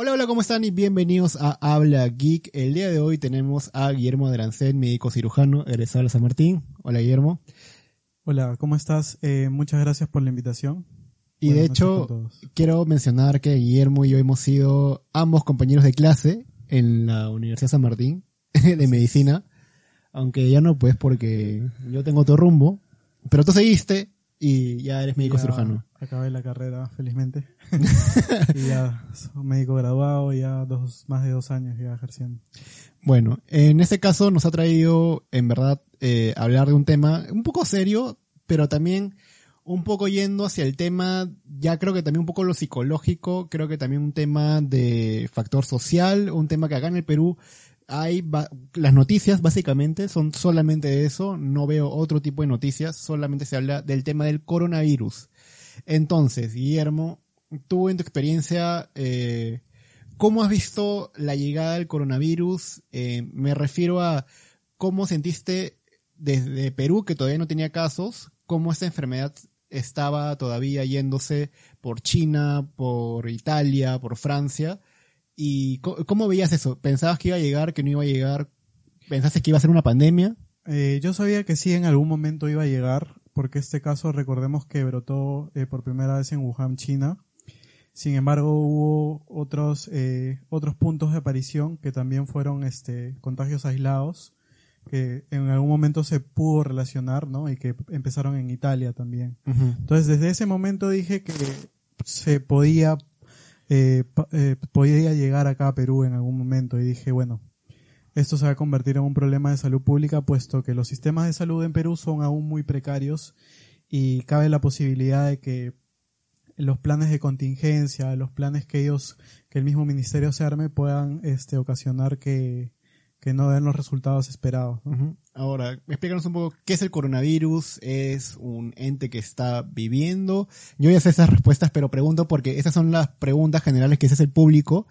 Hola, hola, ¿cómo están? Y bienvenidos a Habla Geek. El día de hoy tenemos a Guillermo Adrancén, médico cirujano, egresado de San Martín. Hola, Guillermo. Hola, ¿cómo estás? Eh, muchas gracias por la invitación. Y de hecho, quiero mencionar que Guillermo y yo hemos sido ambos compañeros de clase en la Universidad San Martín de Medicina. Aunque ya no, pues, porque yo tengo otro rumbo. Pero tú seguiste y ya eres médico cirujano. Acabé la carrera, felizmente. y ya soy médico graduado, ya dos, más de dos años ya ejerciendo. Bueno, en este caso nos ha traído, en verdad, eh, hablar de un tema un poco serio, pero también un poco yendo hacia el tema, ya creo que también un poco lo psicológico, creo que también un tema de factor social, un tema que acá en el Perú hay las noticias básicamente son solamente eso, no veo otro tipo de noticias, solamente se habla del tema del coronavirus. Entonces, Guillermo, tú en tu experiencia, eh, ¿cómo has visto la llegada del coronavirus? Eh, me refiero a cómo sentiste desde Perú, que todavía no tenía casos, cómo esta enfermedad estaba todavía yéndose por China, por Italia, por Francia, ¿Y cómo, veías eso? ¿Pensabas que iba a llegar, que no iba a llegar? ¿Pensaste que iba a ser una pandemia? Eh, yo sabía que sí, en algún momento iba a llegar, porque este caso recordemos que brotó eh, por primera vez en Wuhan, China. Sin embargo, hubo otros, eh, otros puntos de aparición que también fueron este, contagios aislados, que en algún momento se pudo relacionar, ¿no? Y que empezaron en Italia también. Entonces, desde ese momento dije que se podía eh, eh, podía llegar acá a Perú en algún momento y dije, bueno, esto se va a convertir en un problema de salud pública puesto que los sistemas de salud en Perú son aún muy precarios y cabe la posibilidad de que los planes de contingencia, los planes que ellos, que el mismo ministerio se arme puedan este, ocasionar que, que no den los resultados esperados. Ahora, explícanos un poco qué es el coronavirus, es un ente que está viviendo. Yo ya sé esas respuestas, pero pregunto porque esas son las preguntas generales que hace el público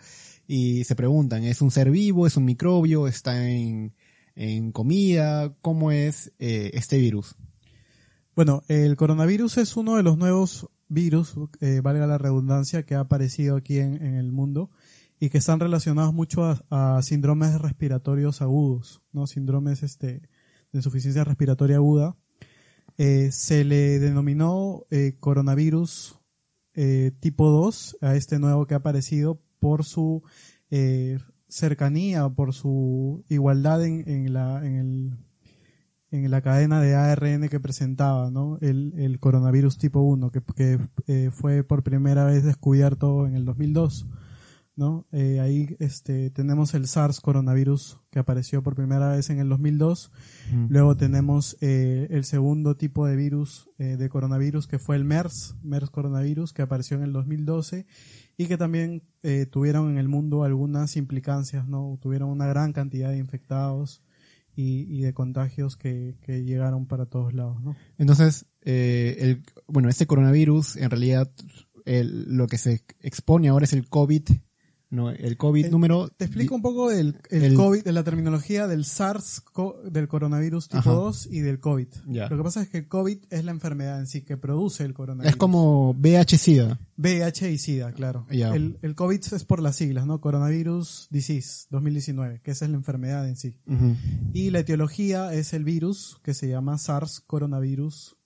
y se preguntan, ¿es un ser vivo, es un microbio, está en, en comida? ¿Cómo es eh, este virus? Bueno, el coronavirus es uno de los nuevos virus, eh, valga la redundancia, que ha aparecido aquí en, en el mundo y que están relacionados mucho a, síndromes respiratorios agudos, ¿no? Síndromes este, de insuficiencia respiratoria aguda. Eh, se le denominó eh, coronavirus eh, tipo 2 a este nuevo que ha aparecido por su cercanía, por su igualdad en, la, en, el, en la cadena de ARN que presentaba, ¿no? El, el coronavirus tipo 1, que, que fue por primera vez descubierto en el 2002. ¿No? Eh, ahí este, tenemos el SARS coronavirus que apareció por primera vez en el 2002. Luego tenemos eh, el segundo tipo de virus eh, de coronavirus que fue el MERS, MERS coronavirus, que apareció en el 2012 y que también tuvieron en el mundo algunas implicancias, ¿no? Tuvieron una gran cantidad de infectados y, y de contagios que, que, llegaron para todos lados, ¿no? Entonces, el, bueno, este coronavirus en realidad lo que se expone ahora es el COVID no, el COVID eh, número... Te explico un poco el, el, COVID, de la terminología del SARS, del coronavirus tipo 2 y del COVID. Lo que pasa es que el COVID es la enfermedad en sí que produce el coronavirus. Es como VH-Sida. VH y SIDA, claro. El, el, COVID es por las siglas, ¿no? Coronavirus Disease 2019, que esa es la enfermedad en sí. Y la etiología es el virus que se llama SARS coronavirus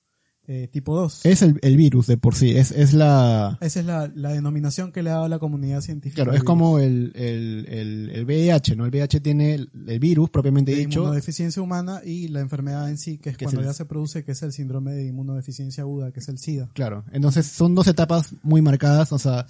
eh, tipo 2. Es el, virus de por sí, es, es la... Esa es la, denominación que le ha dado la comunidad científica. Claro, es como el, el, el, VIH, ¿no? El VIH tiene el, virus propiamente de dicho. Inmunodeficiencia humana y la enfermedad en sí, que es cuando ya se produce, que es el síndrome de inmunodeficiencia aguda, que es el SIDA. Claro, entonces son dos etapas muy marcadas, o sea,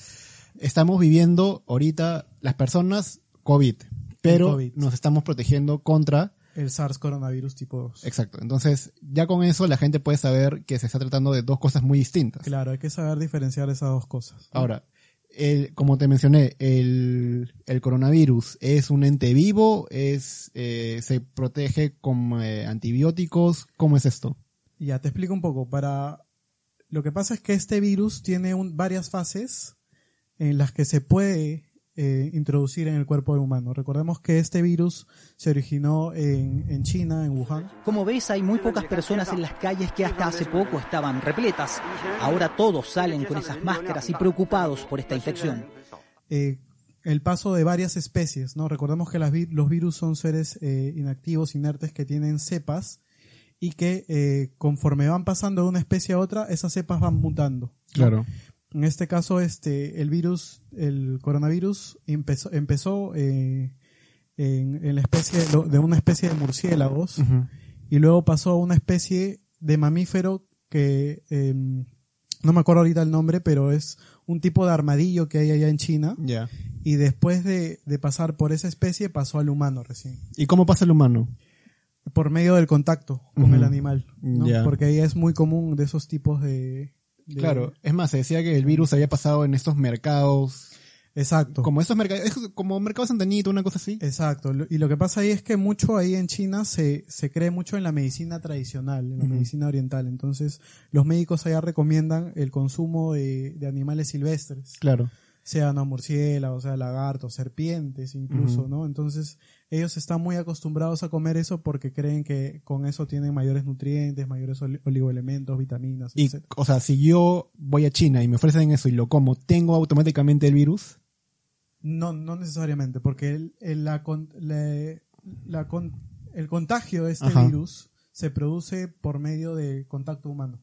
estamos viviendo ahorita las personas COVID, pero nos estamos protegiendo contra el SARS coronavirus tipo 2. Exacto. Entonces, ya con eso la gente puede saber que se está tratando de dos cosas muy distintas. Claro, hay que saber diferenciar esas dos cosas. Ahora, el, como te mencioné, el, el, coronavirus es un ente vivo, es, eh, se protege con eh, antibióticos. ¿Cómo es esto? Ya, te explico un poco. Para, lo que pasa es que este virus tiene un, varias fases en las que se puede eh, introducir en el cuerpo humano. Recordemos que este virus se originó en, en, China, en Wuhan. Como ves, hay muy pocas personas en las calles que hasta hace poco estaban repletas. Ahora todos salen con esas máscaras y preocupados por esta infección. Eh, el paso de varias especies, ¿no? Recordemos que las vi- los virus son seres eh, inactivos, inertes, que tienen cepas y que eh, conforme van pasando de una especie a otra, esas cepas van mutando. ¿no? En este caso, este, el virus, el coronavirus empezó, empezó eh, en, en la especie de, de una especie de murciélagos y luego pasó a una especie de mamífero que eh, no me acuerdo ahorita el nombre, pero es un tipo de armadillo que hay allá en China Ya. y después de, de pasar por esa especie pasó al humano recién, ¿Y cómo pasa el humano? por medio del contacto con el animal, ¿no? Porque ahí es muy común de esos tipos de... de- Claro. Es más, se decía que el virus había pasado en estos mercados. Exacto. Como estos mercados, es como mercado Santanito, una cosa así. Exacto, y lo que pasa ahí es que mucho ahí en China se, se cree mucho en la medicina tradicional, en la medicina oriental. Entonces, los médicos allá recomiendan el consumo de, de animales silvestres, Claro. sean no, murciélagos, sea lagartos, serpientes incluso. ¿no? Entonces, ellos están muy acostumbrados a comer eso porque creen que con eso tienen mayores nutrientes, mayores oli- oligoelementos, vitaminas, Y, etc. o sea, si yo voy a China y me ofrecen eso y lo como, ¿tengo automáticamente el virus? No, no necesariamente, porque el, el- la, el contagio de este Ajá. virus se produce por medio de contacto humano,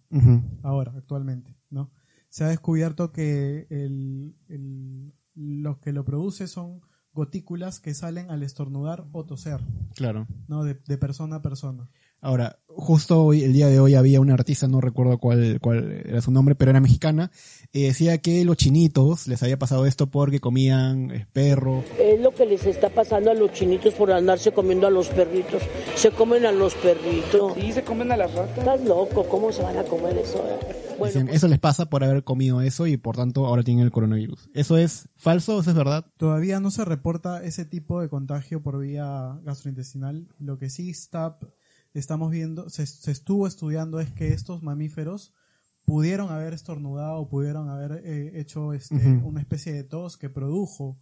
ahora, actualmente, ¿no? Se ha descubierto que el, el- lo que lo produce son gotículas que salen al estornudar o toser, Claro. ¿no? De, de persona a persona. Ahora, justo hoy, el día de hoy había una artista, no recuerdo cuál, cuál era su nombre, pero era mexicana, y decía que los chinitos les había pasado esto porque comían eh, perro. Es lo que les está pasando a los chinitos por andarse comiendo a los perritos. Se comen a los perritos. Sí, se comen a las ratas. Estás loco, ¿cómo se van a comer eso? Bueno, Decían, eso les pasa por haber comido eso y por tanto ahora tienen el coronavirus. ¿Eso es falso o eso es verdad? Todavía no se reporta ese tipo de contagio por vía gastrointestinal. Lo que sí está, estamos viendo, se, se estuvo estudiando es que estos mamíferos pudieron haber estornudado, pudieron haber eh, hecho este, una especie de tos que produjo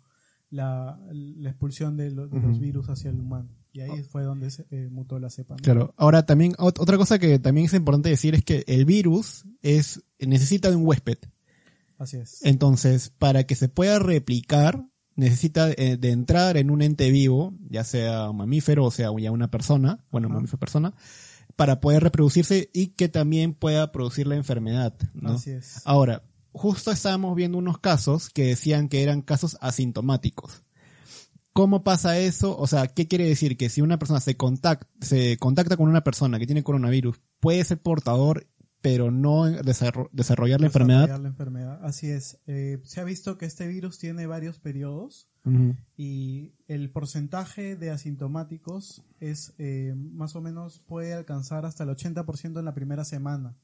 la, la expulsión de, lo- de los virus hacia el humano. Y ahí fue donde se eh, mutó la cepa. ¿no? Claro. Ahora también, ot- otra cosa que también es importante decir es que el virus es, necesita de un huésped. Así es. Entonces, para que se pueda replicar, necesita eh, de entrar en un ente vivo, ya sea un mamífero o sea ya una persona, bueno, Ajá. mamífero persona, para poder reproducirse y que también pueda producir la enfermedad, ¿no? Así es. Ahora, justo estábamos viendo unos casos que decían que eran casos asintomáticos. ¿Cómo pasa eso? O sea, ¿qué quiere decir? Que si una persona se contacta, se contacta con una persona que tiene coronavirus, puede ser portador, pero no desarro- desarrollar la enfermedad. Desarrollar la enfermedad. Así es. Eh, se ha visto que este virus tiene varios periodos. Y el porcentaje de asintomáticos es eh, más o menos puede alcanzar hasta el 80% en la primera semana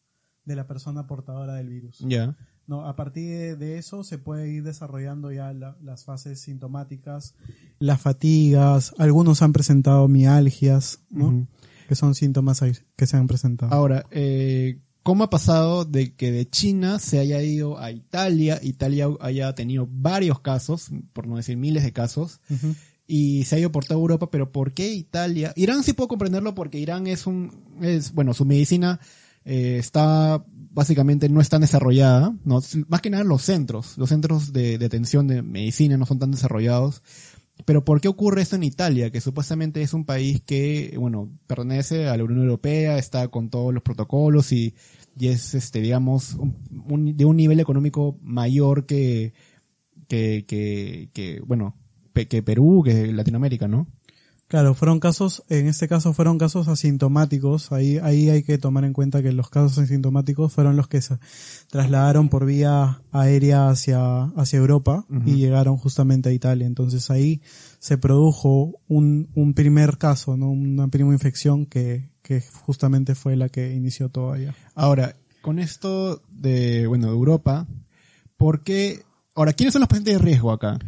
de la persona portadora del virus. Ya. No, a partir de, eso se puede ir desarrollando ya la- las fases sintomáticas, las fatigas, algunos han presentado mialgias, ¿no? Que son síntomas que se han presentado. Ahora, eh, ¿cómo ha pasado de que de China se haya ido a Italia, Italia haya tenido varios casos, por no decir miles de casos, y se ha ido por toda Europa, pero ¿por qué Italia? Irán sí puedo comprenderlo porque Irán es un, es, bueno, su medicina eh, está básicamente no es tan desarrollada, no, más que nada los centros, los centros de, de atención de medicina no son tan desarrollados. Pero ¿por qué ocurre esto en Italia? Que supuestamente es un país que, bueno, pertenece a la Unión Europea, está con todos los protocolos y, y es, este, digamos, un- un- de un nivel económico mayor que, que, que, que bueno, pe- que Perú, que Latinoamérica, ¿no? Claro, fueron casos, en este caso fueron casos asintomáticos, ahí, ahí hay que tomar en cuenta que los casos asintomáticos fueron los que se trasladaron por vía aérea hacia, hacia Europa y llegaron justamente a Italia. Entonces ahí se produjo un, un primer caso, ¿no? Una primera infección que, que justamente fue la que inició todo allá. Ahora, con esto de, bueno, de Europa, ¿por qué? Ahora, ¿quiénes son los pacientes de riesgo acá?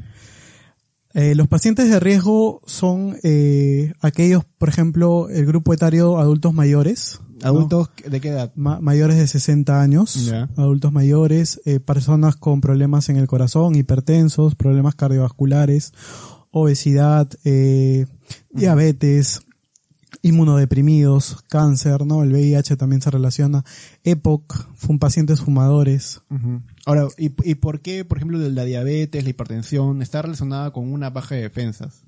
Eh, los pacientes de riesgo son eh, aquellos, por ejemplo, el grupo etario adultos mayores. ¿no? ¿Adultos de qué edad? ma- mayores de 60 años, adultos mayores, eh, personas con problemas en el corazón, hipertensos, problemas cardiovasculares, obesidad, eh, diabetes, inmunodeprimidos, cáncer, ¿no? El VIH también se relaciona. EPOC, fue pacientes fumadores. Ahora, ¿y, ¿y por qué, por ejemplo, la diabetes, la hipertensión, está relacionada con una baja de defensas?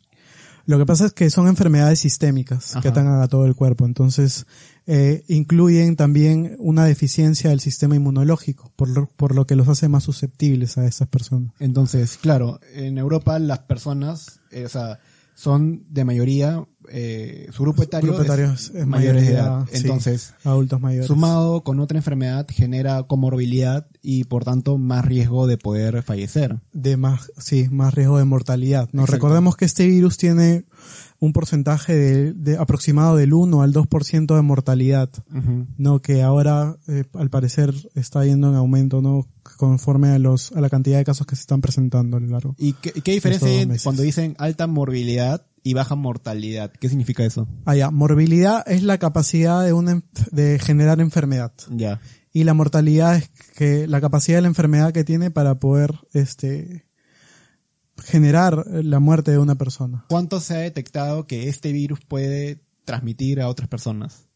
Lo que pasa es que son enfermedades sistémicas que atacan a todo el cuerpo. Entonces, eh, incluyen también una deficiencia del sistema inmunológico, por lo, por lo que los hace más susceptibles a estas personas. Entonces, claro, en Europa las personas, eh, o sea, son de mayoría, eh, su grupo etario, Grupo es es- es mayores de edad. sí. Entonces, Adultos mayores. sumado con otra enfermedad genera comorbilidad y por tanto más riesgo de poder fallecer. de más, sí, más riesgo de mortalidad. Nos recordemos que este virus tiene un porcentaje de, de aproximado del 1 al 2% de mortalidad, no que ahora eh, al parecer está yendo en aumento, no conforme a los a la cantidad de casos que se están presentando a lo largo. ¿Y qué, qué diferencia hay cuando dicen alta morbilidad y baja mortalidad? ¿Qué significa eso? Ah, ya, morbilidad es la capacidad de una de generar enfermedad Ya. y la mortalidad es que la capacidad de la enfermedad que tiene para poder este generar la muerte de una persona. ¿Cuánto se ha detectado que este virus puede transmitir a otras personas?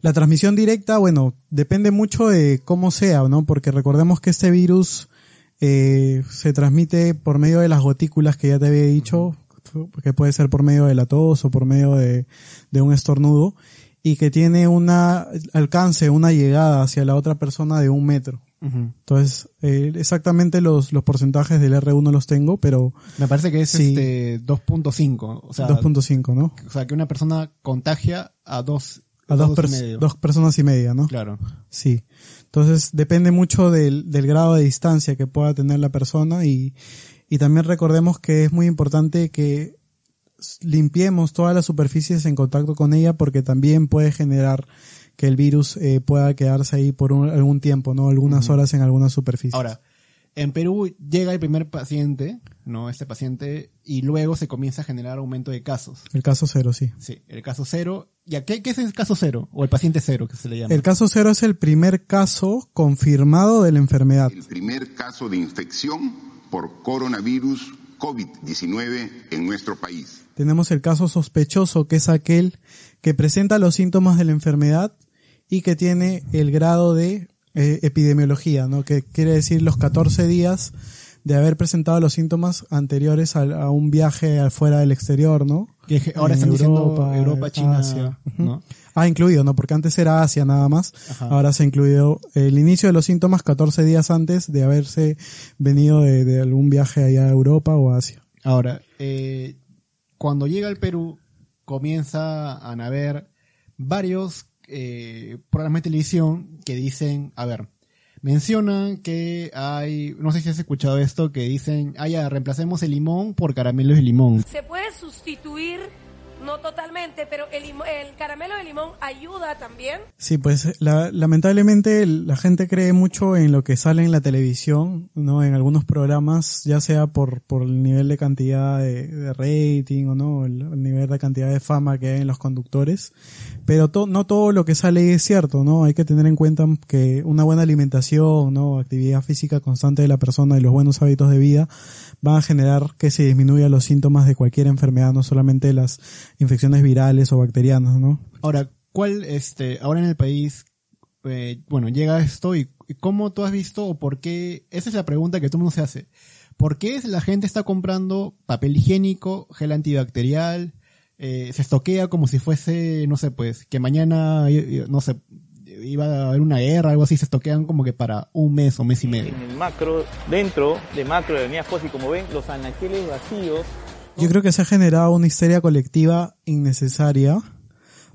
La transmisión directa, bueno, depende mucho de cómo sea, ¿no? Porque recordemos que este virus eh, se transmite por medio de las gotículas que ya te había dicho, que puede ser por medio de la tos o por medio de, de un estornudo, y que tiene una alcance, una llegada hacia la otra persona de un metro. Entonces, eh, exactamente los, los porcentajes del R1 los tengo, pero Me parece que es Sí. este 2.5, o sea, 2.5, ¿no? o sea, que una persona contagia a dos A dos, y pers- dos personas y media, ¿no? Claro. Sí. Entonces depende mucho del, del grado de distancia que pueda tener la persona y, y también recordemos que es muy importante que limpiemos todas las superficies en contacto con ella porque también puede generar que el virus eh, pueda quedarse ahí por un- algún tiempo, ¿no? Algunas horas en alguna superficie. Ahora, en Perú llega el primer paciente, ¿no? Este paciente, y luego se comienza a generar aumento de casos. El caso cero, sí. Sí, el caso cero. ¿Y a qué, qué es el caso cero? O el paciente cero, que se le llama. El caso cero es el primer caso confirmado de la enfermedad. el primer caso de infección por coronavirus COVID-19 en nuestro país. Tenemos el caso sospechoso, que es aquel que presenta los síntomas de la enfermedad y que tiene el grado de eh, epidemiología, ¿no? Que quiere decir los 14 días de haber presentado los síntomas anteriores a, a un viaje afuera del exterior, ¿no? Que ahora En están diciendo Europa, China, Asia. Ujú. ¿no? Ah, incluido, ¿no? Porque antes era Asia nada más. Ajá. Ahora se ha incluido el inicio de los síntomas 14 días antes de haberse venido de, de algún viaje allá a Europa o a Asia. Ahora, eh, cuando llega al Perú, comienza a haber varios eh, programas de televisión que dicen, a ver, mencionan que hay, no sé si has escuchado esto, que dicen, ah, ya, reemplacemos el limón por caramelos de limón. Se puede sustituir, no totalmente, pero el, caramelo de limón ayuda también. Sí, pues la- lamentablemente la gente cree mucho en lo que sale en la televisión, ¿no? En algunos programas, ya sea por, por el nivel de cantidad de, rating o no, el, el nivel de cantidad de fama que hay en los conductores. Pero to- no todo lo que sale es cierto, ¿no? Hay que tener en cuenta que una buena alimentación, ¿no? Actividad física constante de la persona y los buenos hábitos de vida van a generar que se disminuyan los síntomas de cualquier enfermedad, no solamente las infecciones virales o bacterianas, ¿no? Ahora, ¿cuál, este, ahora en el país, eh, bueno, llega esto y, y cómo tú has visto o por qué, esa es la pregunta que todo el mundo se hace. ¿Por qué la gente está comprando papel higiénico, gel antibacterial, eh, se estoquea como si fuese, no sé, pues, que mañana, eh, eh, no sé, iba a haber una guerra, algo así, se estoquean como que para un mes o mes y medio. En el macro, dentro de macro de Avenida Fossi, como ven, los anaqueles vacíos. Yo creo que se ha generado una histeria colectiva innecesaria,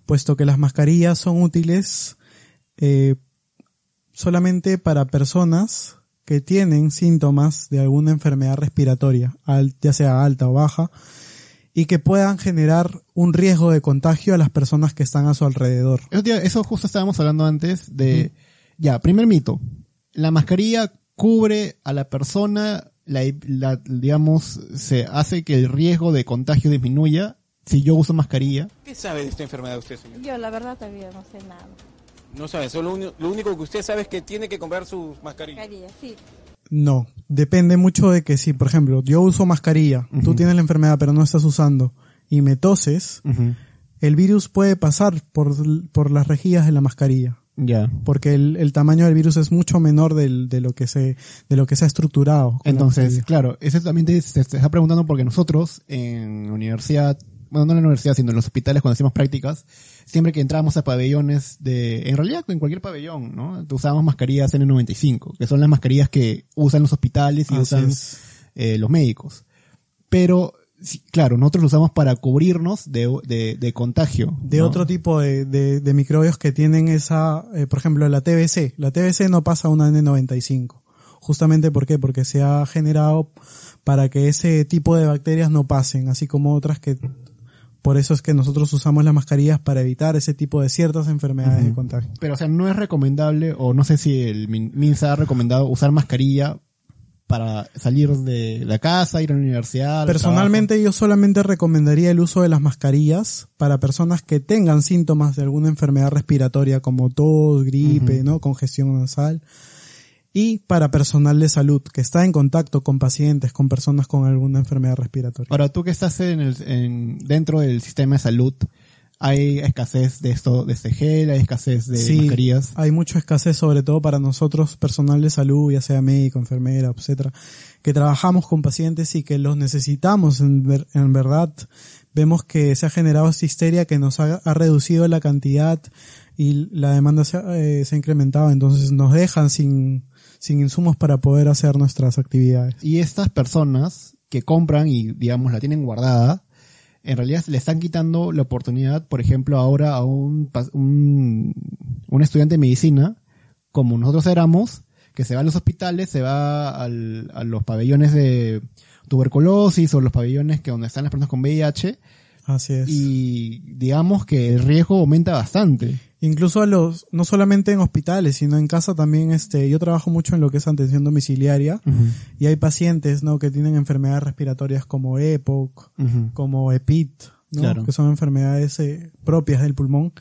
puesto que las mascarillas son útiles eh, solamente para personas que tienen síntomas de alguna enfermedad respiratoria, ya sea alta o baja, y que puedan generar un riesgo de contagio a las personas que están a su alrededor. Eso justo estábamos hablando antes de, ya, primer mito. La mascarilla cubre a la persona, la, la- digamos, se hace que el riesgo de contagio disminuya si yo uso mascarilla. ¿Qué sabe de esta enfermedad usted, señor? Yo la verdad todavía no sé nada. No sabe, solo lo único que usted sabe es que tiene que comprar su mascarilla. Mascarilla, sí. No, depende mucho de que si, por ejemplo, yo uso mascarilla, tú tienes la enfermedad pero no estás usando y me toses, el virus puede pasar por, por las rejillas de la mascarilla. Ya. Porque el, el tamaño del virus es mucho menor del, de lo que se, de lo que se ha estructurado. Entonces, claro, eso también te, se, se está preguntando porque nosotros en la universidad, bueno, no en la universidad, sino en los hospitales cuando hacíamos prácticas, siempre que entrábamos a pabellones de, en realidad en cualquier pabellón, ¿no? Usábamos mascarillas N95, que son las mascarillas que usan los hospitales y Así usan eh, los médicos. Pero, sí, claro, nosotros lo usamos para cubrirnos de, de, de contagio. de ¿no? otro tipo de, de, de microbios que tienen esa, eh, por ejemplo, la TBC. La TBC no pasa a una N95. Justamente ¿por qué? Porque se ha generado para que ese tipo de bacterias no pasen, así como otras que, por eso es que nosotros usamos las mascarillas para evitar ese tipo de ciertas enfermedades de contagio. Pero, o sea, no es recomendable, o no sé si el Min- MINSA ha recomendado usar mascarilla para salir de la casa, ir a la universidad. al Personalmente yo solamente recomendaría el uso de las mascarillas para personas que tengan síntomas de alguna enfermedad respiratoria como tos, gripe, ¿no? congestión nasal y para personal de salud que está en contacto con pacientes, con personas con alguna enfermedad respiratoria. Ahora, tú que estás en el, en, dentro del sistema de salud, hay escasez de esto, de este gel, hay escasez de Sí, mascarillas. hay mucha escasez sobre todo para nosotros, personal de salud, ya sea médico, enfermera, etcétera, que trabajamos con pacientes y que los necesitamos en, ver- en verdad. Vemos que se ha generado esta histeria que nos ha, ha reducido la cantidad y la demanda se ha, eh, se ha incrementado, entonces nos dejan sin, sin insumos para poder hacer nuestras actividades. Y estas personas que compran y, digamos, la tienen guardada, en realidad le están quitando la oportunidad, por ejemplo, ahora a un, un estudiante de medicina, como nosotros éramos, que se va a los hospitales, se va al- a los pabellones de tuberculosis o los pabellones que donde están las personas con VIH, Así es. y digamos que el riesgo aumenta bastante. Incluso a los, no solamente en hospitales, sino en casa también, este, yo trabajo mucho en lo que es atención domiciliaria y hay pacientes, ¿no? Que tienen enfermedades respiratorias como EPOC, como EPIT, ¿no? Claro. Que son enfermedades eh, propias del pulmón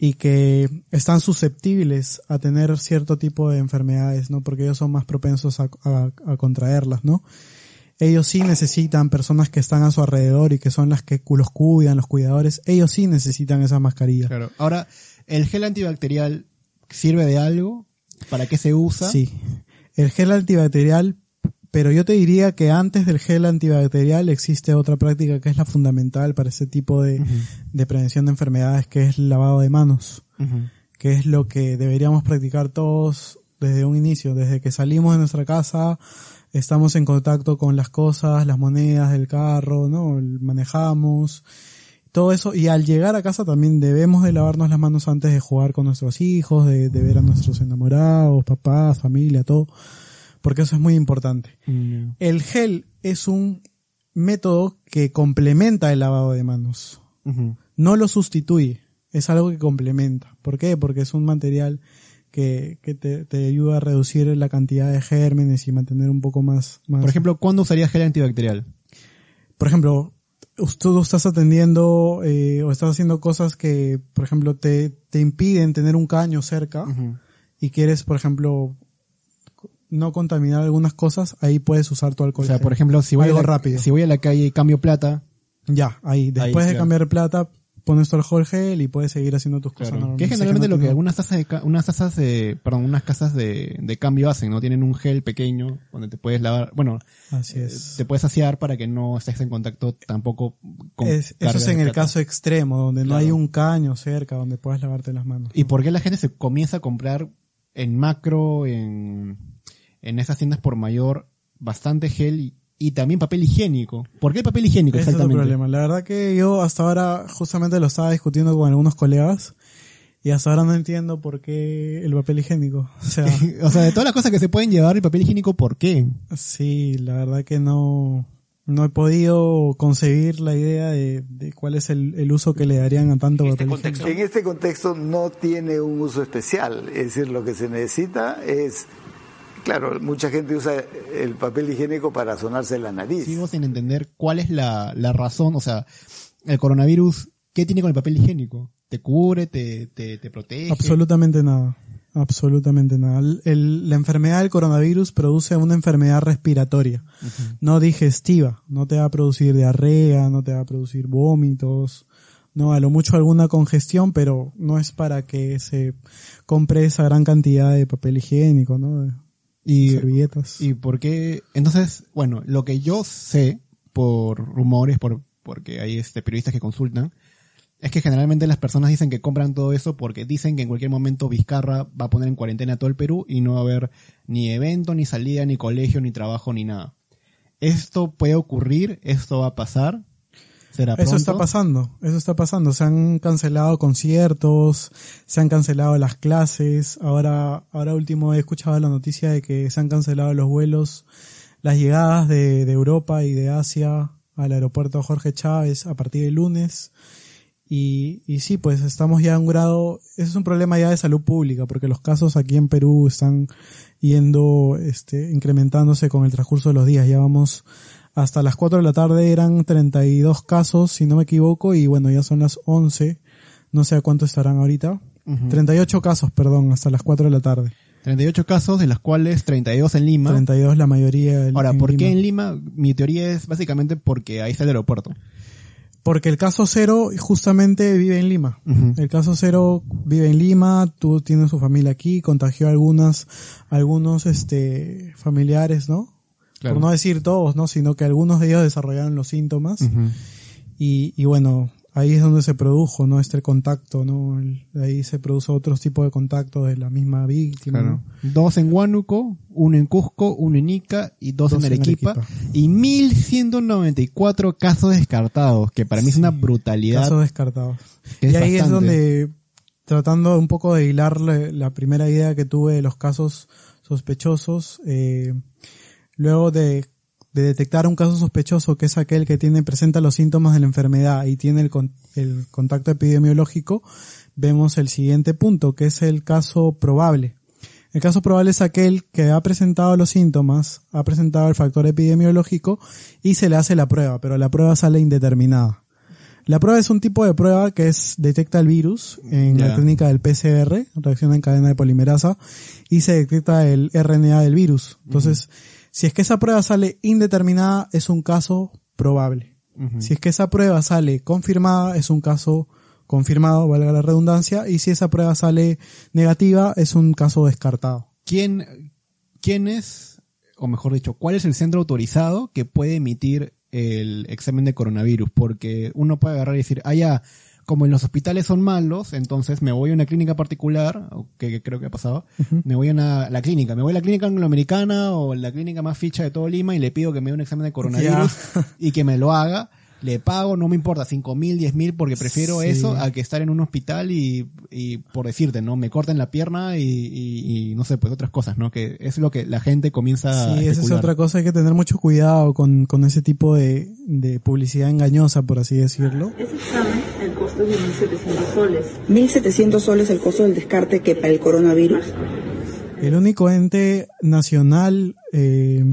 y que están susceptibles a tener cierto tipo de enfermedades, ¿no? Porque ellos son más propensos a, a- a contraerlas, ¿no? Ellos sí necesitan personas que están a su alrededor y que son las que los cuidan, los cuidadores. Ellos sí necesitan esas mascarillas. Claro. Ahora, ¿el gel antibacterial sirve de algo? ¿Para qué se usa? Sí. El gel antibacterial, pero yo te diría que antes del gel antibacterial existe otra práctica que es la fundamental para ese tipo de, de prevención de enfermedades, que es el lavado de manos, que es lo que deberíamos practicar todos desde un inicio, desde que salimos de nuestra casa, estamos en contacto con las cosas, las monedas del carro, ¿no? Manejamos, todo eso, y al llegar a casa también debemos de lavarnos las manos antes de jugar con nuestros hijos, de, de ver a nuestros enamorados, papás, familia, todo, porque eso es muy importante. Mm. El gel es un método que complementa el lavado de manos, no lo sustituye, es algo que complementa. ¿Por qué? Porque es un material que, que te, te ayuda a reducir la cantidad de gérmenes y mantener un poco más, más Por ejemplo, ¿cuándo usarías gel antibacterial? por ejemplo, tú estás atendiendo eh, o estás haciendo cosas que, por ejemplo, te, te impiden tener un caño cerca y quieres, por ejemplo, no contaminar algunas cosas, ahí puedes usar tu alcohol. O sea, gel. por ejemplo, si voy, a Algo la, rápido. si voy a la calle y cambio plata, Ya, ahí. Después de claro. cambiar plata, pones tu alcohol gel y puedes seguir haciendo tus cosas que es generalmente no lo que algunas tasas de, ca- unas tasas de, perdón, unas casas de, de cambio hacen, ¿no? Tienen un gel pequeño donde te puedes lavar, bueno, Así eh, es. te puedes asear para que no estés en contacto tampoco con Es- eso es en el caso extremo, donde no hay un caño cerca donde puedas lavarte las manos. ¿Y por qué la gente se comienza a comprar en macro, en, en esas tiendas por mayor, bastante gel y, y también papel higiénico? ¿Por qué el papel higiénico Ese es el exactamente? problema. La verdad que yo hasta ahora justamente lo estaba discutiendo con algunos colegas y hasta ahora no entiendo por qué el papel higiénico. O sea, o sea, de todas las cosas que se pueden llevar, el papel higiénico, ¿por qué? sí, la verdad que no, no he podido concebir la idea de, de cuál es el, el uso que le darían a tanto papel higiénico. En este contexto no tiene un uso especial, es decir, lo que se necesita es, claro, mucha gente usa el papel higiénico para sonarse la nariz. Sigo sin entender cuál es la, la razón, o sea, el coronavirus, ¿qué tiene con el papel higiénico? ¿Te cubre? ¿Te, te, te protege? Absolutamente nada. Absolutamente nada. El- la enfermedad del coronavirus produce una enfermedad respiratoria, no digestiva. No te va a producir diarrea, no te va a producir vómitos, ¿no? A lo mucho alguna congestión, pero no es para que se compre esa gran cantidad de papel higiénico, ¿no? Y, servilletas. y por qué, entonces, bueno, lo que yo sé por rumores, por, porque hay este periodistas que consultan, es que generalmente las personas dicen que compran todo eso porque dicen que en cualquier momento Vizcarra va a poner en cuarentena todo el Perú y no va a haber ni evento, ni salida, ni colegio, ni trabajo, ni nada. Esto puede ocurrir, esto va a pasar. ¿Será Eso está pasando, eso está pasando. Se han cancelado conciertos, se han cancelado las clases. Ahora, ahora último he escuchado la noticia de que se han cancelado los vuelos, las llegadas de, de Europa y de Asia al aeropuerto Jorge Chávez a partir del lunes. Y, y sí, pues estamos ya a un grado, ese es un problema ya de salud pública, porque los casos aquí en Perú están yendo, este, incrementándose con el transcurso de los días. Ya vamos hasta las 4 de la tarde eran 32 casos, si no me equivoco, y bueno, ya son las 11. No sé a cuánto estarán ahorita. 38 casos, perdón, hasta las 4 de la tarde. 38 casos, de las cuales 32 en Lima. 32 la mayoría. en- Ahora, en ¿por qué Lima. en Lima? Mi teoría es básicamente porque ahí está el aeropuerto. Porque el caso cero justamente vive en Lima. El caso cero vive en Lima, tú tienes su familia aquí, contagió a algunas, algunos este familiares, ¿no? Claro. Por no decir todos, ¿no? Sino que algunos de ellos desarrollaron los síntomas. Y, y bueno, ahí es donde se produjo, ¿no? Este contacto, ¿no? El- ahí se produjo otros tipos de contactos de la misma víctima, Claro. ¿no? Dos en Huánuco, uno en Cusco, uno en Ica y dos, Dos en en Arequipa. Arequipa. Y 1194 casos descartados, que para mí es una brutalidad. Casos descartados. y ahí es donde, tratando un poco de hilar la, la primera idea que tuve de los casos sospechosos, eh, luego de, de detectar un caso sospechoso, que es aquel que tiene, presenta los síntomas de la enfermedad y tiene el, con- el contacto epidemiológico, vemos el siguiente punto, que es el caso probable. El caso probable es aquel que ha presentado los síntomas, ha presentado el factor epidemiológico y se le hace la prueba, pero la prueba sale indeterminada. La prueba es un tipo de prueba que es detecta el virus en la técnica del PCR, reacción en cadena de polimerasa, y se detecta el RNA del virus. Entonces, si es que esa prueba sale indeterminada, es un caso probable. Si es que esa prueba sale confirmada, es un caso confirmado, valga la redundancia, y si esa prueba sale negativa, es un caso descartado. ¿Quién, ¿Quién es, o mejor dicho, cuál es el centro autorizado que puede emitir el examen de coronavirus? Porque uno puede agarrar y decir, ah, ya, como en los hospitales son malos, entonces me voy a una clínica particular, que creo que ha pasado, me voy a una, la clínica, me voy a la clínica angloamericana o la clínica más ficha de todo Lima y le pido que me dé un examen de coronavirus y que me lo haga. Le pago, no me importa, cinco mil, diez mil, porque prefiero Sí. eso a que estar en un hospital y, y por decirte, ¿no? Me corten la pierna y, y- y no sé, pues otras cosas, ¿no? Que es lo que la gente comienza a Sí, esa es otra cosa, hay que tener mucho cuidado con, con ese tipo de, de publicidad engañosa, por así decirlo. Ese examen, el costo es de 1.700 soles. 1.700 soles el costo del descarte que para el coronavirus. El único ente nacional eh,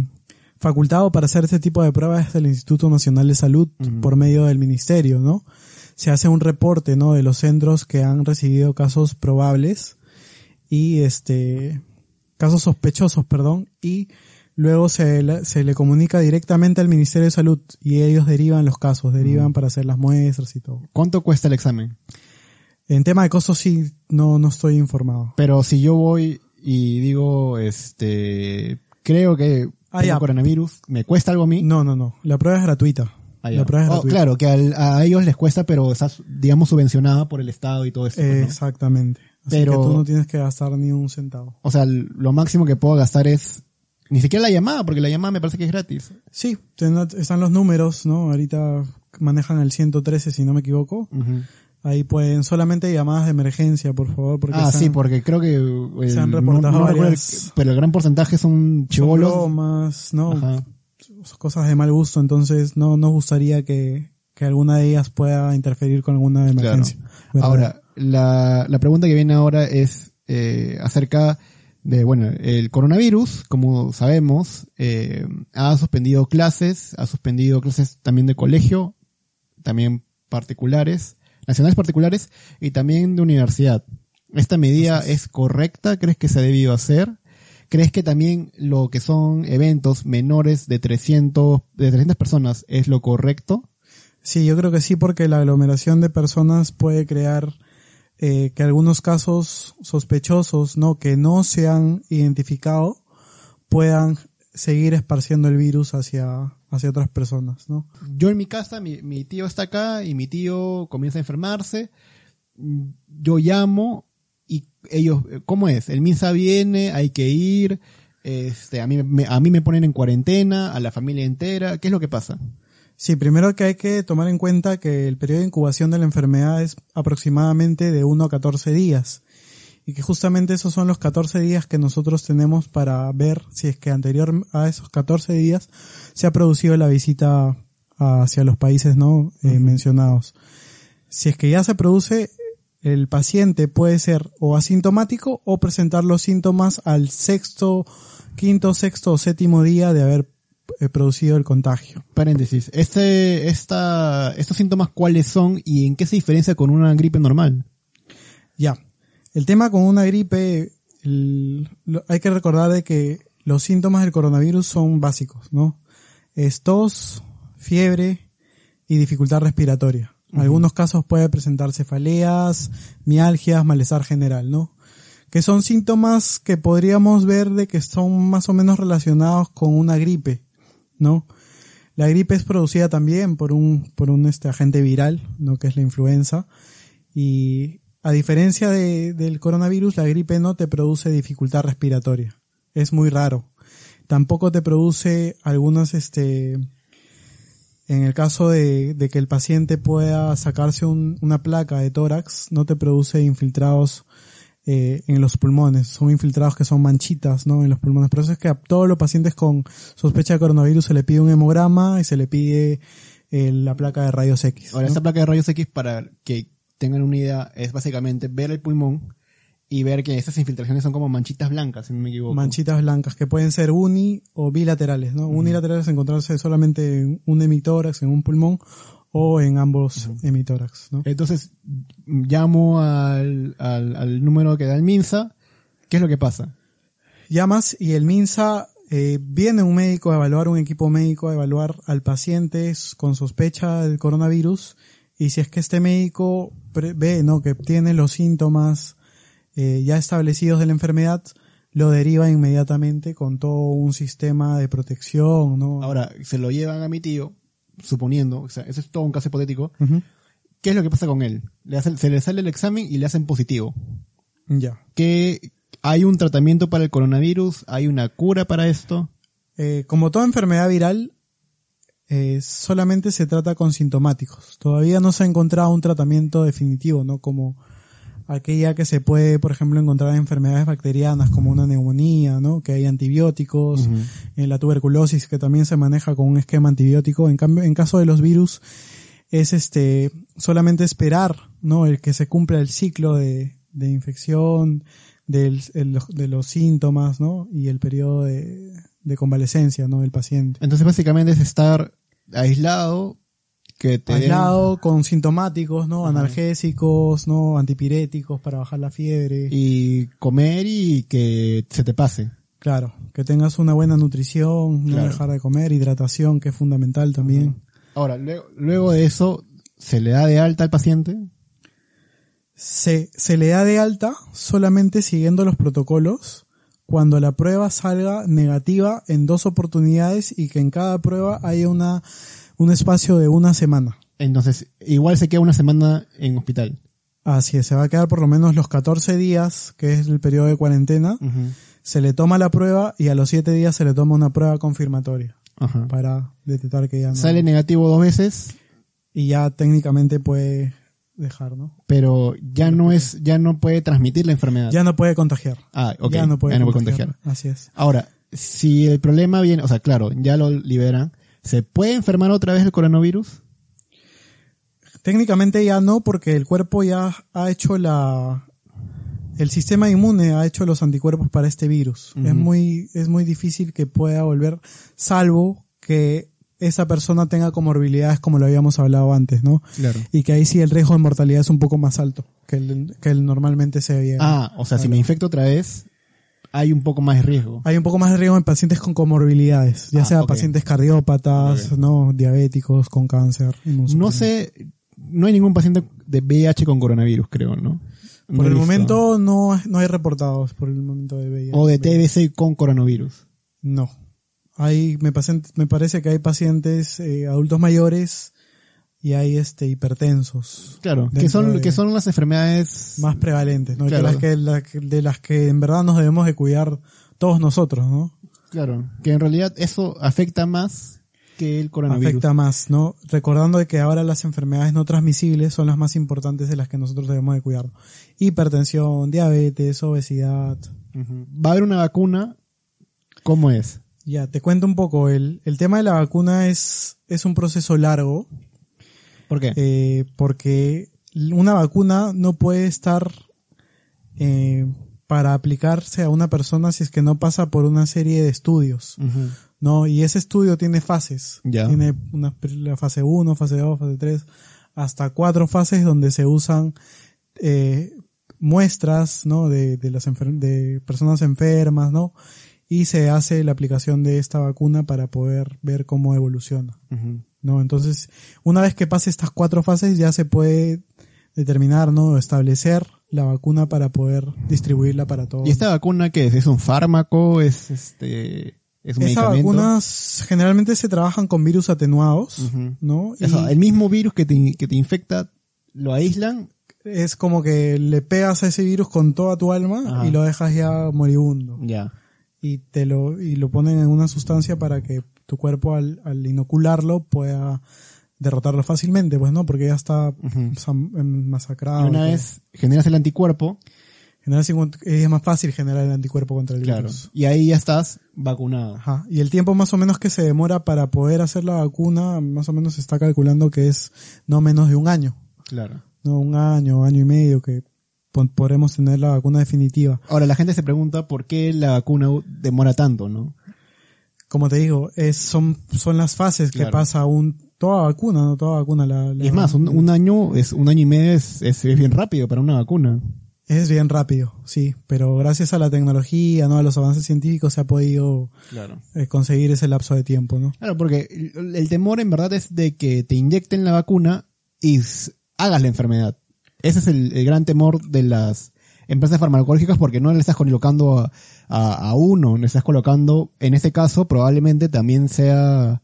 facultado para hacer este tipo de pruebas es el Instituto Nacional de Salud por medio del ministerio, ¿no? Se hace un reporte, ¿no? De los centros que han recibido casos probables y este casos sospechosos, perdón, y luego se le, se le comunica directamente al Ministerio de Salud y ellos derivan los casos, derivan para hacer las muestras y todo. ¿Cuánto cuesta el examen? En tema de costos sí no no estoy informado. Pero si yo voy y digo, este, creo que Ah, tengo ya. coronavirus, ¿me cuesta algo a mí? No, no, no. La prueba es gratuita. Ah. La prueba es Oh, gratuita. claro, que al- a ellos les cuesta, pero está, digamos, subvencionada por el Estado y todo eso. pues, ¿no? Exactamente. Así Pero- que tú no tienes que gastar ni un centavo. O sea, lo máximo que puedo gastar es ni siquiera la llamada, porque la llamada me parece que es gratis. Sí, están los números, ¿no? Ahorita manejan el 113 si no me equivoco. Ahí pueden solamente llamadas de emergencia, por favor, porque ah, sí, porque creo que el- se han no- reportado no el- varias- pero el gran porcentaje son chivolos. bromas, ¿no? Ajá. Cosas de mal gusto, entonces no nos gustaría que, que alguna de ellas pueda interferir con alguna Claro. emergencia. Ahora, la, la pregunta que viene ahora es eh, acerca de, bueno, el coronavirus, como sabemos, eh, ha suspendido clases, ha suspendido clases también de colegio, también particulares, nacionales particulares y también de universidad. ¿Esta medida es correcta? ¿Crees que se ha debido hacer? ¿Crees que también lo que son eventos menores de 300, de 300 personas es lo correcto? Sí, yo creo que sí, porque la aglomeración de personas puede crear eh, que algunos casos sospechosos, ¿no? Que no se han identificado, puedan seguir esparciendo el virus hacia, hacia otras personas, ¿no? Yo en mi casa, mi, mi tío está acá y mi tío comienza a enfermarse. Yo llamo y ellos, ¿cómo es? El MINSA viene, hay que ir, este, a mí, me, a mí me ponen en cuarentena, a la familia entera, ¿qué es lo que pasa? Sí, primero que hay que tomar en cuenta que el periodo de incubación de la enfermedad es aproximadamente de 1 a 14 días. Y que justamente esos son los 14 días que nosotros tenemos para ver si es que anterior a esos 14 días se ha producido la visita hacia los países no eh, mencionados. Si es que ya se produce, el paciente puede ser o asintomático o presentar los síntomas al sexto, quinto, sexto o séptimo día de haber eh, producido el contagio. Paréntesis, este, esta, estos síntomas cuáles son y en qué se diferencia con una gripe normal? Ya. El tema con una gripe, el- lo- hay que recordar de que los síntomas del coronavirus son básicos, ¿no? Es tos, fiebre y dificultad respiratoria. En algunos casos puede presentar cefaleas, mialgias, malestar general, ¿no? Que son síntomas que podríamos ver de que son más o menos relacionados con una gripe, ¿no? La gripe es producida también por un, por un este agente viral, ¿no? Que es la influenza. Y a diferencia de- del coronavirus, la gripe no te produce dificultad respiratoria. Es muy raro. Tampoco te produce algunas, este, en el caso de, de que el paciente pueda sacarse un- una placa de tórax, no te produce infiltrados eh, en los pulmones. Son infiltrados que son manchitas, ¿no? En los pulmones. Por eso es que a todos los pacientes con sospecha de coronavirus se le pide un hemograma y se le pide eh, la placa de rayos X. Ahora, ¿no? esta placa de rayos X, para que tengan una idea, es básicamente ver el pulmón y ver que estas infiltraciones son como manchitas blancas, si no me equivoco. manchitas blancas que pueden ser uni o bilaterales, ¿no? Unilaterales encontrarse solamente en un hemitórax, en un pulmón o en ambos hemitórax, ¿no? Entonces, llamo al, al, al número que da el MINSA. ¿Qué es lo que pasa? Llamas y el MINSA eh, viene un médico a evaluar, un equipo médico a evaluar al paciente con sospecha del coronavirus y si es que este médico ve, ¿no? Que tiene los síntomas eh, ya establecidos de la enfermedad, lo deriva inmediatamente con todo un sistema de protección, ¿no? Ahora, se lo llevan a mi tío, suponiendo, o sea, eso es todo un caso hipotético. ¿Qué es lo que pasa con él? Le se le sale el examen y le hacen positivo. Ya. ¿Que hay un tratamiento para el coronavirus? ¿Hay una cura para esto? Eh, como toda enfermedad viral, eh, solamente se trata con sintomáticos. Todavía no se ha encontrado un tratamiento definitivo, ¿no? Como aquella que se puede, por ejemplo, encontrar en enfermedades bacterianas como una neumonía, ¿no? Que hay antibióticos, en la tuberculosis que también se maneja con un esquema antibiótico. En cambio, en caso de los virus, es este, solamente esperar, ¿no? El que se cumpla el ciclo de, de infección, del, el- de los síntomas, ¿no? Y el periodo de, de convalecencia, ¿no? Del paciente. Entonces, básicamente es estar aislado, que te den- Aislado, con sintomáticos, ¿no? Analgésicos, ¿no? Antipiréticos para bajar la fiebre. y comer y que se te pase. Claro, que tengas una buena nutrición, no dejar de comer, hidratación, que es fundamental también. Ahora, luego, luego de eso, ¿se le da de alta al paciente? Se, se le da de alta solamente siguiendo los protocolos cuando la prueba salga negativa en dos oportunidades y que en cada prueba haya una, un espacio de una semana. Entonces, igual se queda una semana en hospital. Así es, se va a quedar por lo menos los 14 días, que es el periodo de cuarentena. Se le toma la prueba y a los 7 días se le toma una prueba confirmatoria Ajá. para detectar que ya no. Sale negativo dos veces, y ya técnicamente puede dejar, ¿no? pero ya no es, ya no puede transmitir la enfermedad. Ya no puede contagiar. Ah, ok. Ya no puede, ya no puede contagiar. contagiar. Así es. Ahora, si el problema viene, o sea, claro, ya lo liberan, ¿se puede enfermar otra vez el coronavirus? Técnicamente ya no, porque el cuerpo ya ha hecho la, el sistema inmune ha hecho los anticuerpos para este virus. Es muy, es muy difícil que pueda volver, salvo que esa persona tenga comorbilidades como lo habíamos hablado antes, ¿no? Claro. Y que ahí sí el riesgo de mortalidad es un poco más alto que el, que el normalmente se había. Ah, o sea, si me infecto otra vez, hay un poco más de riesgo. Hay un poco más de riesgo en pacientes con comorbilidades, ya Ah, sea pacientes cardiópatas, no diabéticos, con cáncer. No sé, no hay ningún paciente de VIH con coronavirus, creo, ¿no? Por el visto. momento no, no hay reportados por el momento de VIH. O de TBC con coronavirus. No. Hay, me, me parece que hay pacientes eh, adultos mayores y hay este hipertensos. Claro, que son, de- que son las enfermedades más prevalentes, ¿no? Que las que, la- de las que en verdad nos debemos de cuidar todos nosotros, ¿no? Claro, que en realidad eso afecta más que el coronavirus. Afecta más, ¿no? Recordando de que ahora las enfermedades no transmisibles son las más importantes de las que nosotros debemos de cuidar. Hipertensión, diabetes, obesidad. Va a haber una vacuna, ¿cómo es? Ya, te cuento un poco. El, el tema de la vacuna es, es un proceso largo. ¿Por qué? Eh, porque una vacuna no puede estar eh, para aplicarse a una persona si es que no pasa por una serie de estudios. ¿no? Y ese estudio tiene fases. Ya. Tiene una, la fase 1, fase 2, fase 3, hasta cuatro fases donde se usan eh, muestras, ¿no? De, de las enfer- de personas enfermas, ¿no? Y se hace la aplicación de esta vacuna para poder ver cómo evoluciona. ¿no? Entonces, una vez que pase estas cuatro fases ya se puede determinar, ¿no? Establecer la vacuna para poder distribuirla para todos. ¿Y esta vacuna qué es? ¿Es un fármaco? ¿Es este es un medicamento? vacunas generalmente se trabajan con virus atenuados. ¿no? Eso, el mismo virus que te, que te infecta lo aíslan. es como que le pegas a ese virus con toda tu alma Ajá. y lo dejas ya moribundo. Ya. Y te lo, y lo ponen en una sustancia para que tu cuerpo al, al inocularlo pueda derrotarlo fácilmente, pues no, porque ya está masacrado. Y una todo. vez generas el anticuerpo, Generar cincu- es más fácil generar el anticuerpo contra el claro, virus. y ahí ya estás vacunado. Ajá. Y el tiempo más o menos que se demora para poder hacer la vacuna, más o menos se está calculando que es no menos de un año. Claro. No, un año, año y medio que podremos tener la vacuna definitiva. Ahora la gente se pregunta por qué la vacuna demora tanto, ¿no? Como te digo, es, son, son las fases que pasa un, toda vacuna, no toda vacuna. La, la- Y es más, un, un año es un año y medio es, es, es bien rápido para una vacuna. Es bien rápido, sí, pero gracias a la tecnología, no a los avances científicos se ha podido Claro. eh, conseguir ese lapso de tiempo, ¿no? Claro, porque el, el temor en verdad es de que te inyecten la vacuna y hagas la enfermedad. Ese es el, el gran temor de las empresas farmacológicas porque no le estás colocando a, a, a uno, le estás colocando, en este caso, probablemente también sea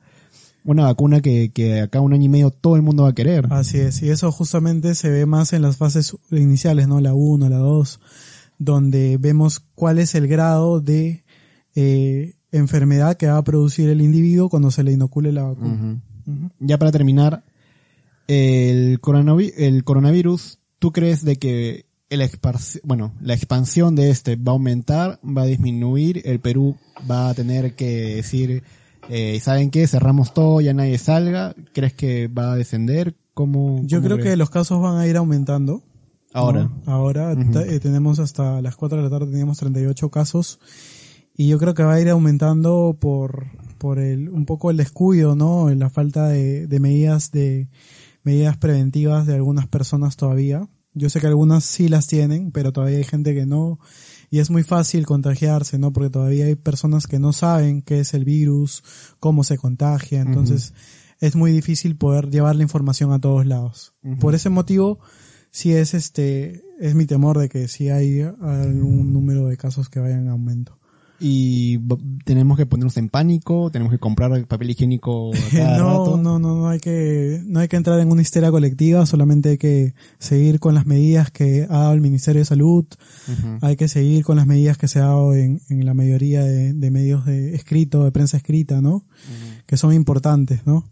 una vacuna que, que acá un año y medio todo el mundo va a querer. Así es, y eso justamente se ve más en las fases iniciales, ¿no? La 1, la 2, donde vemos cuál es el grado de eh, enfermedad que va a producir el individuo cuando se le inocule la vacuna. Ya para terminar, el, coronavi- el coronavirus, ¿tú crees de que el bueno, la expansión de este va a aumentar, va a disminuir, el Perú va a tener que decir, eh, ¿saben qué? Cerramos todo, ya nadie salga, ¿crees que va a descender? ¿Cómo, Yo cómo creo que los casos van a ir aumentando. Ahora. ¿no? Ahora eh, tenemos hasta las 4 de la tarde teníamos 38 casos y yo creo que va a ir aumentando por por el un poco el descuido, ¿no? La falta de, de medidas de medidas preventivas de algunas personas todavía. Yo sé que algunas sí las tienen, pero todavía hay gente que no y es muy fácil contagiarse, ¿no? Porque todavía hay personas que no saben qué es el virus, cómo se contagia, entonces es muy difícil poder llevar la información a todos lados. Por ese motivo, sí es este, es mi temor de que sí hay algún número de casos que vayan en aumento. Y tenemos que ponernos en pánico, tenemos que comprar papel higiénico a cada no, rato. no, no, no hay que, no hay que entrar en una histeria colectiva, solamente hay que seguir con las medidas que ha dado el Ministerio de Salud, hay que seguir con las medidas que se ha dado en, en la mayoría de, de medios de escrito, de prensa escrita, ¿no? Que son importantes, ¿no?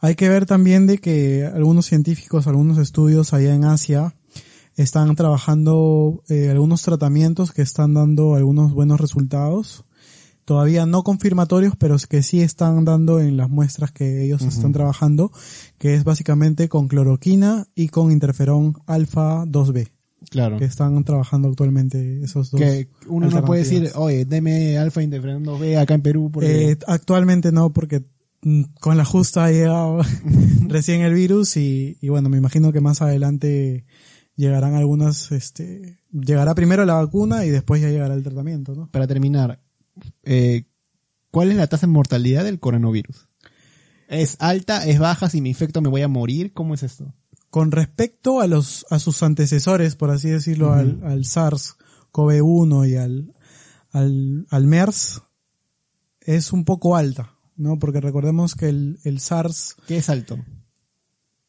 Hay que ver también de que algunos científicos, algunos estudios allá en Asia, están trabajando eh, algunos tratamientos que están dando algunos buenos resultados. Todavía no confirmatorios, pero es que sí están dando en las muestras que ellos están trabajando, que es básicamente con cloroquina y con interferón alfa 2B, Claro. que están trabajando actualmente esos dos. Que uno no puede decir, oye, deme alfa interferón 2B acá en Perú porque... Eh, actualmente no, porque mm, con la justa ha llegado recién el virus y, y bueno, me imagino que más adelante llegarán algunas, este, llegará primero la vacuna y después ya llegará el tratamiento, ¿no? Para terminar, eh, ¿cuál es la tasa de mortalidad del coronavirus? ¿Es alta? ¿Es baja? Si me infecto me voy a morir. ¿Cómo es esto? Con respecto a los, a sus antecesores, por así decirlo, al, al SARS-CoV-1 y al, al, al MERS, es un poco alta, ¿no? Porque recordemos que el, el SARS... ¿Qué es alto?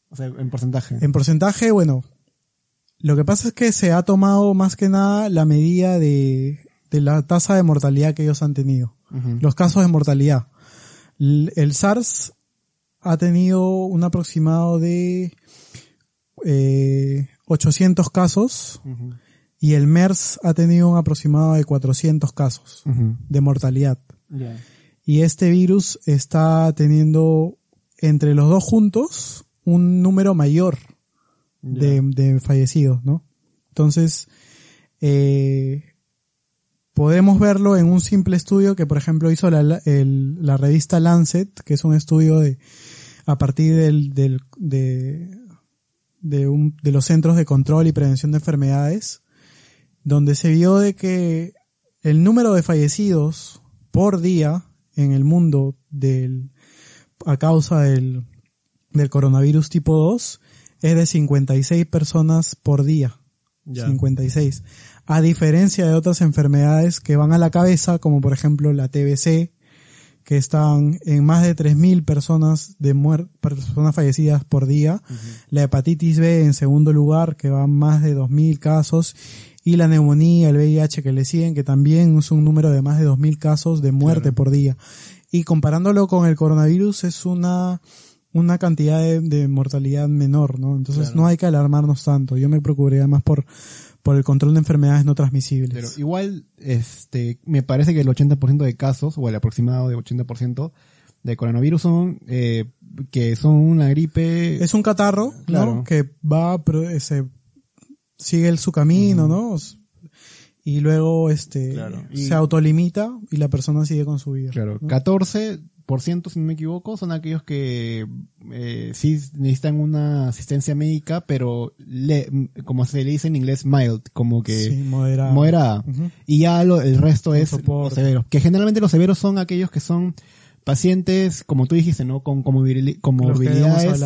O sea, en porcentaje. En porcentaje, bueno, lo que pasa es que se ha tomado más que nada la medida de, de la tasa de mortalidad que ellos han tenido. Los casos de mortalidad. El SARS ha tenido un aproximado de eh, 800 casos y el MERS ha tenido un aproximado de 400 casos de mortalidad. Y este virus está teniendo entre los dos juntos un número mayor de, de fallecidos, ¿no? Entonces, eh, podemos verlo en un simple estudio que, por ejemplo, hizo la, el- la revista Lancet, que es un estudio de, a partir del, del- de, de, un- de los centros de control y prevención de enfermedades, donde se vio de que el número de fallecidos por día en el mundo del, a causa del, del coronavirus tipo 2 es de 56 personas por día. Ya. 56. A diferencia de otras enfermedades que van a la cabeza, como por ejemplo la TBC, que están en más de 3.000 personas de personas fallecidas por día. La hepatitis B en segundo lugar, que van más de 2.000 casos. Y la neumonía, el VIH que le siguen, que también es un número de más de 2.000 casos de muerte por día. Y comparándolo con el coronavirus es una, una cantidad de, de mortalidad menor, ¿no? Entonces Claro. no hay que alarmarnos tanto. Yo me preocuparía más por, por el control de enfermedades no transmisibles. Pero igual, este, me parece que el 80% de casos, o el aproximado de 80% de coronavirus son, eh, que son una gripe. Es un catarro, Claro. ¿no? Que va, pero, eh, se sigue su camino, ¿no? Y luego, este, Claro. Y- se autolimita y la persona sigue con su vida. Claro, ¿no? 14%, si no me equivoco, son aquellos que eh, sí necesitan una asistencia médica, pero le, como se le dice en inglés, mild, como que Sí, moderada. moderada. Y ya lo, el resto es los severos. Que generalmente los severos son aquellos que son pacientes, como tú dijiste, ¿no? Con comorbilidades,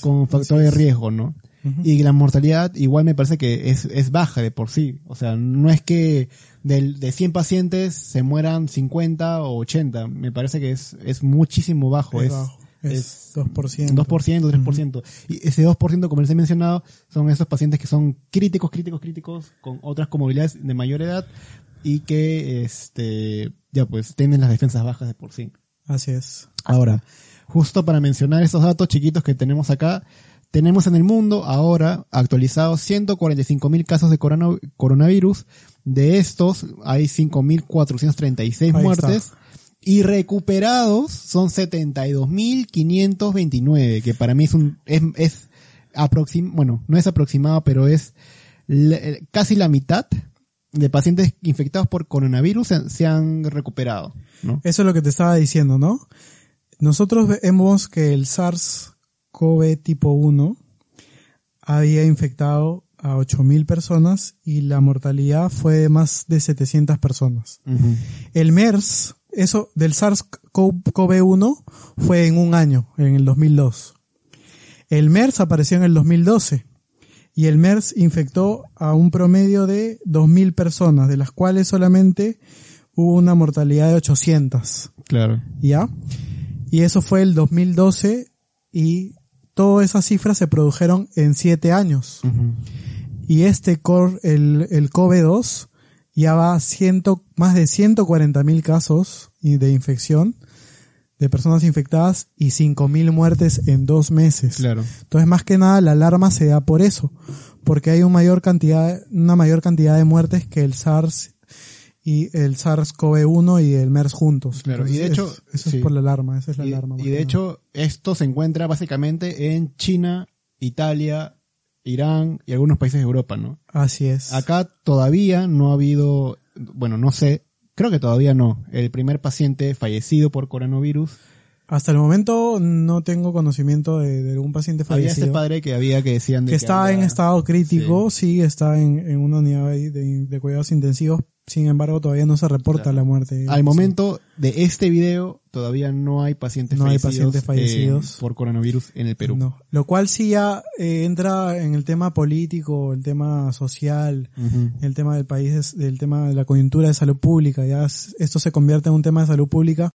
con factor de es. riesgo, ¿no? Y la mortalidad igual me parece que es, es baja de por sí. O sea, no es que del, de 100 pacientes se mueran 50 o 80. Me parece que es, es muchísimo bajo. Es Es, bajo. es Es 2%. 2%, 3%. Y ese 2%, como les he mencionado, son esos pacientes que son críticos, críticos, críticos, con otras comorbilidades de mayor edad y que, este, ya pues, tienen las defensas bajas de por sí. Así es. Ahora, justo para mencionar estos datos chiquitos que tenemos acá, tenemos en el mundo ahora actualizados 145 mil casos de corona- coronavirus. De estos hay 5.436 Ahí muertes. Y recuperados son 72.529, que para mí es un, es, es aproxim, bueno, no es aproximado, pero es le- casi la mitad de pacientes infectados por coronavirus se, han- se han recuperado, ¿no? Eso es lo que te estaba diciendo, ¿no? Nosotros vemos que el SARS-CoV tipo 1 había infectado a 8.000 personas y la mortalidad fue de más de 700 personas. Ujú. El MERS, eso del SARS-CoV-1 fue en un año, en el 2002. El MERS apareció en el 2012 y el MERS infectó a un promedio de 2.000 personas, de las cuales solamente hubo una mortalidad de 800. Claro. ¿Ya? Y eso fue el 2012 y todas esas cifras se produjeron en 7 años. Y este core, el, el COV2, ya va a ciento, más de 140 mil casos y- de infección de personas infectadas y 5 mil muertes en dos meses. Claro. Entonces, más que nada, la alarma se da por eso, porque hay una mayor cantidad, una mayor cantidad de muertes que el SARS y el SARS-CoV-1 y el MERS juntos. Claro, y de Entonces, hecho, es- eso sí. es por la alarma, esa es la Y, alarma. y de que hecho, esto se encuentra básicamente en China, Italia, Irán y algunos países de Europa, ¿no? Así es. Acá todavía no ha habido, bueno, no sé, creo que todavía no, el primer paciente fallecido por coronavirus Hasta el momento no tengo conocimiento de, de algún paciente Había fallecido. este padre que había que decían de que está había- en estado crítico, sí, está en, en una unidad de, de cuidados intensivos. Sin embargo, todavía no se reporta la muerte. Al momento de este video todavía no hay pacientes No hay fallecidos, pacientes fallecidos. eh, por coronavirus en el Perú. No. Lo cual sí ya eh, entra en el tema político, el tema social, el tema del país, del tema de la coyuntura de salud pública. Ya es- esto se convierte en un tema de salud pública.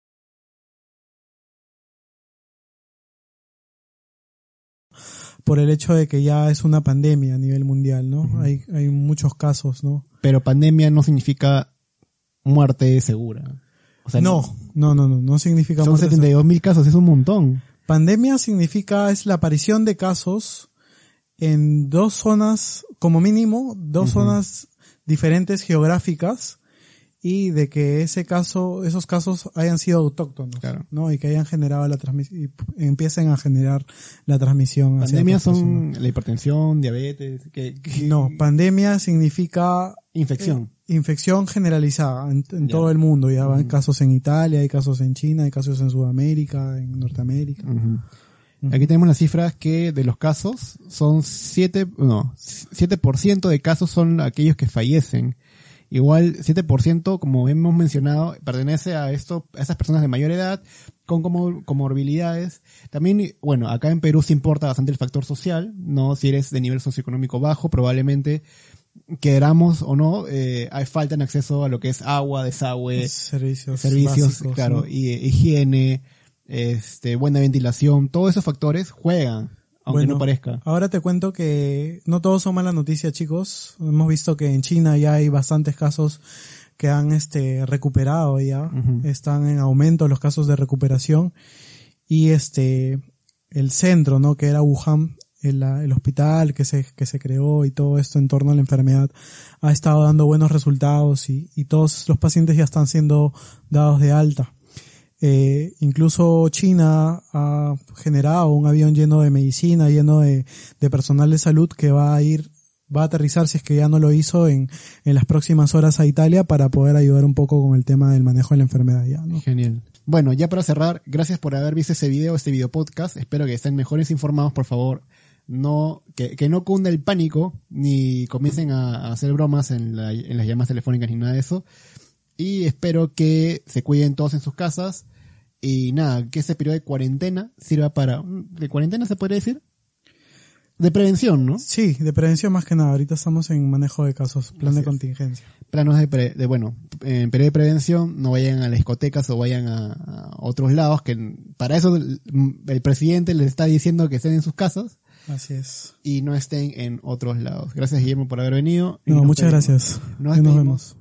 Por el hecho de que ya es una pandemia a nivel mundial, ¿no? hay, hay muchos casos, ¿no? Pero pandemia no significa muerte segura. O sea, no, no, no, no, no significa Son muerte 72 mil casos, es un montón. Pandemia significa es la aparición de casos en dos zonas, como mínimo, dos zonas diferentes geográficas y de que ese caso, esos casos hayan sido autóctonos, ¿no? Y que hayan generado la transmisión, empiecen a generar la transmisión. Pandemias son la hipertensión, diabetes, que, que- No, pandemia significa infección. eh, infección generalizada en, en todo el mundo. Ya van casos en Italia, hay casos en China, hay casos en Sudamérica, en Norteamérica. Aquí tenemos las cifras que de los casos son 7, no, 7% de casos son aquellos que fallecen. Igual 7%, como hemos mencionado, pertenece a esto, a esas personas de mayor edad con como- comorbilidades. También, bueno, acá en Perú se importa bastante el factor social, ¿no? Si eres de nivel socioeconómico bajo, probablemente queramos o no, eh, hay falta en acceso a lo que es agua, desagüe, Servicios servicios, básicos, claro, ¿no? y eh, higiene, este, buena ventilación, todos esos factores juegan, aunque Bueno, no parezca. Ahora te cuento que no todos son malas noticias, chicos. Hemos visto que en China ya hay bastantes casos que han este recuperado ya, están en aumento los casos de recuperación y este el centro, ¿no? Que era Wuhan, el, el hospital que se que se creó y todo esto en torno a la enfermedad ha estado dando buenos resultados y, y todos los pacientes ya están siendo dados de alta. Eh, incluso China ha generado un avión lleno de medicina, lleno de, de personal de salud que va a ir, va a aterrizar si es que ya no lo hizo en, en las próximas horas a Italia para poder ayudar un poco con el tema del manejo de la enfermedad ya, ¿no? Genial. Bueno, ya para cerrar, gracias por haber visto ese video, este video podcast. Espero que estén mejores informados, por favor. No, que, que no cunda el pánico, ni comiencen a, a hacer bromas en, la- en las llamadas telefónicas ni nada de eso. Y espero que se cuiden todos en sus casas. Y nada, que este periodo de cuarentena sirva para... ¿De cuarentena se podría decir? De prevención, ¿no? Sí, de prevención más que nada. Ahorita estamos en manejo de casos, plan de contingencia. planos de, pre- de bueno, en periodo de prevención, no vayan a las discotecas o vayan a, a otros lados, que para eso el, el presidente les está diciendo que estén en sus casas Así es. y no estén en otros lados. Gracias Guillermo por haber venido. No, muchas gracias. Nos vemos.